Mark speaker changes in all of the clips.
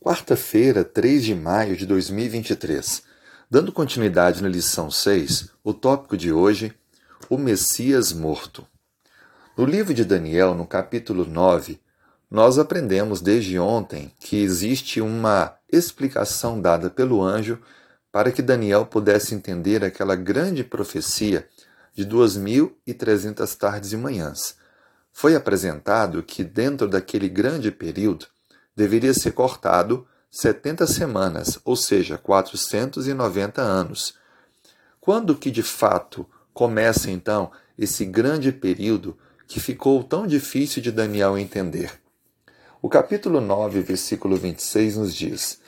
Speaker 1: Quarta-feira, 3 de maio de 2023. Dando continuidade na lição 6, o tópico de hoje, o Messias morto. No livro de Daniel, no capítulo 9, nós aprendemos desde ontem que existe uma explicação dada pelo anjo para que Daniel pudesse entender aquela grande profecia de 2.300 tardes e manhãs. Foi apresentado que dentro daquele grande período deveria ser cortado 70 semanas, ou seja, 490 anos. Quando que de fato começa então esse grande período que ficou tão difícil de Daniel entender? O capítulo 9, versículo 26 nos diz: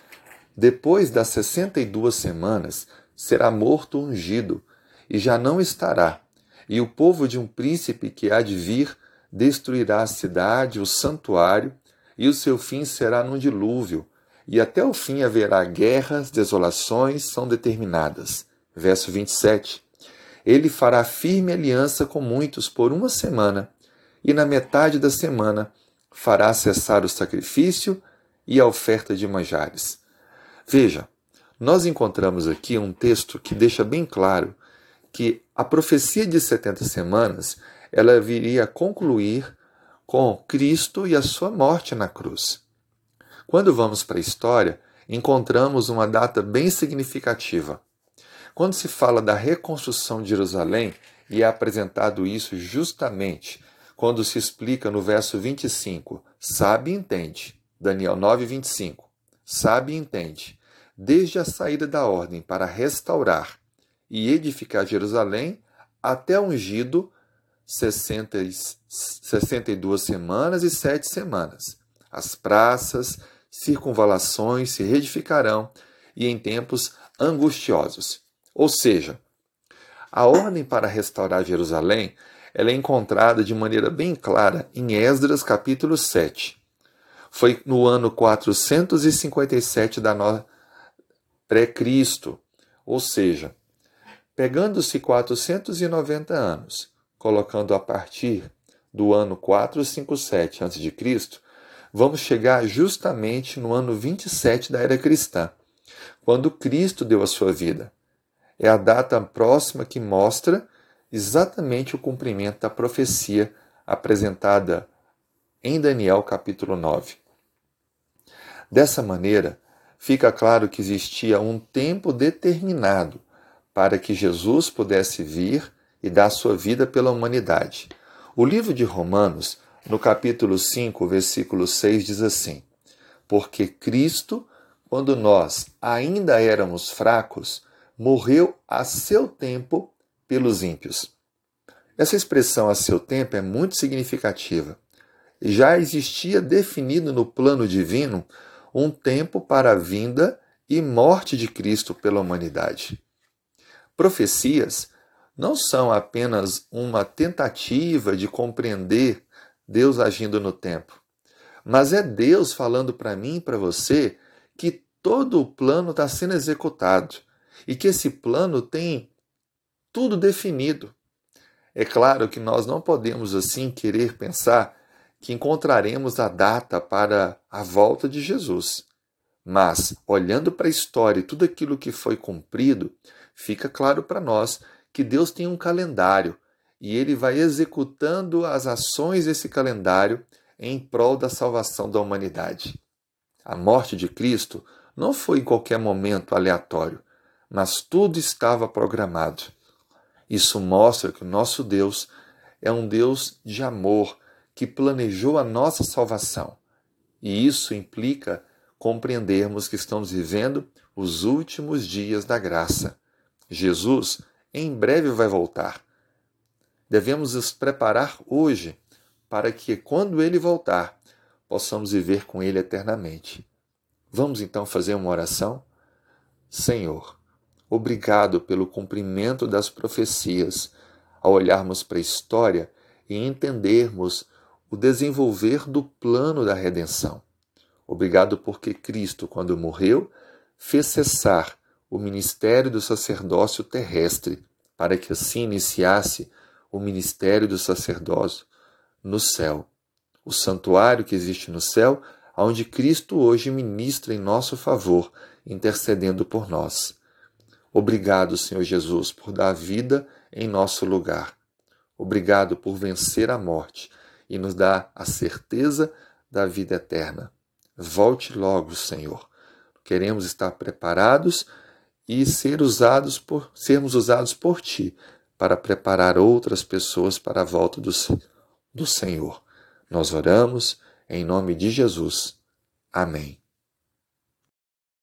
Speaker 1: Depois das 62 semanas será morto ungido, e já não estará, e o povo de um príncipe que há de vir destruirá a cidade, o santuário e o seu fim será num dilúvio, e até o fim haverá guerras, desolações são determinadas. Verso 27. Ele fará firme aliança com muitos por uma semana, e na metade da semana fará cessar o sacrifício e a oferta de manjares. Veja, nós encontramos aqui um texto que deixa bem claro que a profecia de 70 semanas ela viria a concluir com Cristo e a sua morte na cruz. Quando vamos para a história, encontramos uma data bem significativa. Quando se fala da reconstrução de Jerusalém, e é apresentado isso justamente quando se explica no verso 25, sabe e entende, Daniel 9, 25, sabe e entende, desde a saída da ordem para restaurar e edificar Jerusalém até ungido 60, 62 semanas e sete semanas. As praças, circunvalações se reedificarão e em tempos angustiosos. Ou seja, a ordem para restaurar Jerusalém ela é encontrada de maneira bem clara em Esdras capítulo 7. Foi no ano 457 da no... pré-Cristo, ou seja, pegando-se 490 anos colocando a partir do ano 457 a.C., vamos chegar justamente no ano 27 da era cristã, quando Cristo deu a sua vida. É a data próxima que mostra exatamente o cumprimento da profecia apresentada em Daniel capítulo 9. Dessa maneira, fica claro que existia um tempo determinado para que Jesus pudesse vir e dá sua vida pela humanidade. O livro de Romanos, no capítulo 5, versículo 6, diz assim: Porque Cristo, quando nós ainda éramos fracos, morreu a seu tempo pelos ímpios. Essa expressão a seu tempo é muito significativa. Já existia definido no plano divino um tempo para a vinda e morte de Cristo pela humanidade. Profecias não são apenas uma tentativa de compreender Deus agindo no tempo, mas é Deus falando para mim e para você que todo o plano está sendo executado e que esse plano tem tudo definido. É claro que nós não podemos assim querer pensar que encontraremos a data para a volta de Jesus. Mas, olhando para a história e tudo aquilo que foi cumprido, fica claro para nós que Deus tem um calendário e ele vai executando as ações desse calendário em prol da salvação da humanidade. A morte de Cristo não foi em qualquer momento aleatório, mas tudo estava programado. Isso mostra que o nosso Deus é um Deus de amor que planejou a nossa salvação. E isso implica compreendermos que estamos vivendo os últimos dias da graça. Jesus em breve vai voltar. Devemos nos preparar hoje para que, quando ele voltar, possamos viver com ele eternamente. Vamos então fazer uma oração? Senhor, obrigado pelo cumprimento das profecias, ao olharmos para a história e entendermos o desenvolver do plano da redenção. Obrigado porque Cristo, quando morreu, fez cessar o ministério do sacerdócio terrestre, para que assim iniciasse o ministério do sacerdócio no céu. O santuário que existe no céu, onde Cristo hoje ministra em nosso favor, intercedendo por nós. Obrigado, Senhor Jesus, por dar vida em nosso lugar. Obrigado por vencer a morte e nos dar a certeza da vida eterna. Volte logo, Senhor. Queremos estar preparados e ser usados por sermos usados por ti para preparar outras pessoas para a volta do, do Senhor. Nós oramos em nome de Jesus. Amém.